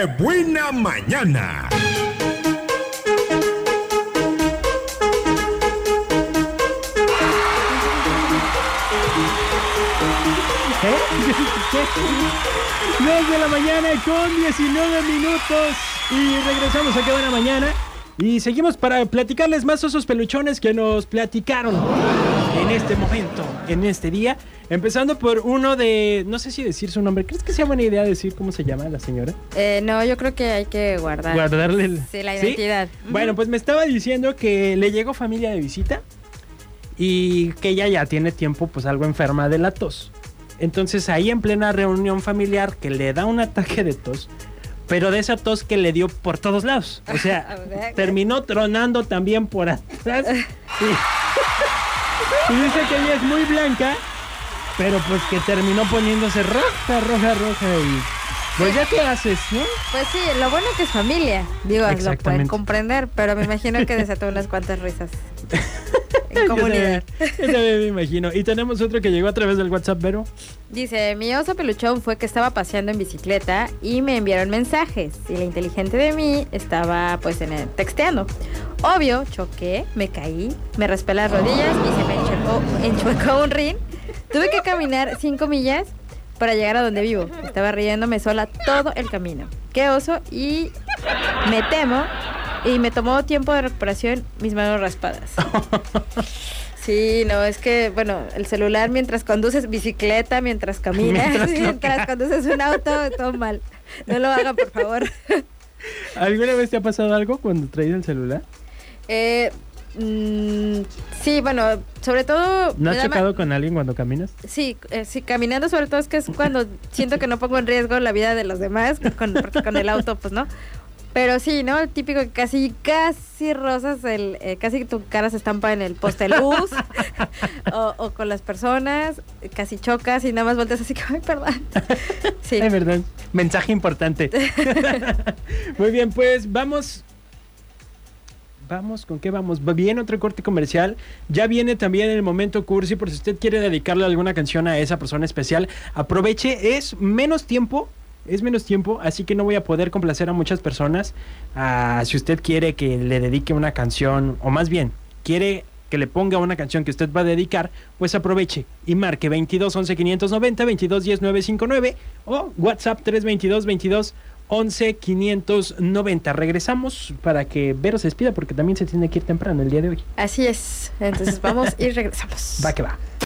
¡Qué buena mañana! ¿Eh? Dos de la mañana con 19 minutos y regresamos a Qué Buena Mañana y seguimos para platicarles más osos peluchones que nos platicaron en este momento, en este día. Empezando por uno de, no sé si decir su nombre, ¿crees que sea buena idea decir cómo se llama la señora? Eh, no, yo creo que hay que guardar. Guardarle el... Sí, la identidad. Bueno, pues me estaba diciendo que le llegó familia de visita y que ella ya tiene tiempo pues algo enferma de la tos. Entonces ahí en plena reunión familiar que le da un ataque de tos, pero de esa tos que le dio por todos lados. O sea, terminó tronando también por atrás. Y, y dice que ella es muy blanca, pero pues que terminó poniéndose roja, roja, roja y pues ya qué haces, ¿no? Pues sí, lo bueno que es familia. Digo, lo pueden comprender, pero me imagino que desató unas cuantas risas. En comunidad. también, yo también me imagino. Y tenemos otro que llegó a través del WhatsApp, Vero. Dice, mi oso peluchón fue que estaba paseando en bicicleta y me enviaron mensajes. Y la inteligente de mí estaba pues en el, texteando. Obvio, choqué, me caí, me raspé las rodillas y se me enchuecó, enchuecó un rin. Tuve que caminar cinco millas para llegar a donde vivo. Estaba riéndome sola todo el camino. Qué oso y me temo y me tomó tiempo de recuperación mis manos raspadas. Sí, no, es que, bueno, el celular mientras conduces bicicleta, mientras caminas, Mientras mientras, conduces un auto, todo mal. No lo hagan, por favor. ¿Alguna vez te ha pasado algo cuando traes el celular? Eh, mm, sí, bueno, sobre todo... ¿No has chocado con alguien cuando caminas? Sí, eh, sí, caminando sobre todo es que es cuando siento que no pongo en riesgo la vida de los demás, con, porque con el auto, pues no. Pero sí, ¿no? El típico que casi, casi rozas, el, eh, casi tu cara se estampa en el poste luz o, o con las personas, casi chocas y nada más volteas así que, ay, perdón. Sí. Es verdad. Mensaje importante. Muy bien, pues vamos. Vamos, ¿con qué vamos? Viene otro corte comercial. Ya viene también el momento cursi. Por si usted quiere dedicarle alguna canción a esa persona especial, aproveche. Es menos tiempo. Es menos tiempo, así que no voy a poder complacer a muchas personas. Si usted quiere que le dedique una canción, o más bien, quiere que le ponga una canción que usted va a dedicar, pues aproveche y marque 22 11 590 22 10 959 o WhatsApp 322 22 11 590. Regresamos para que Vero se despida porque también se tiene que ir temprano el día de hoy. Así es. Entonces vamos y regresamos. Va que va.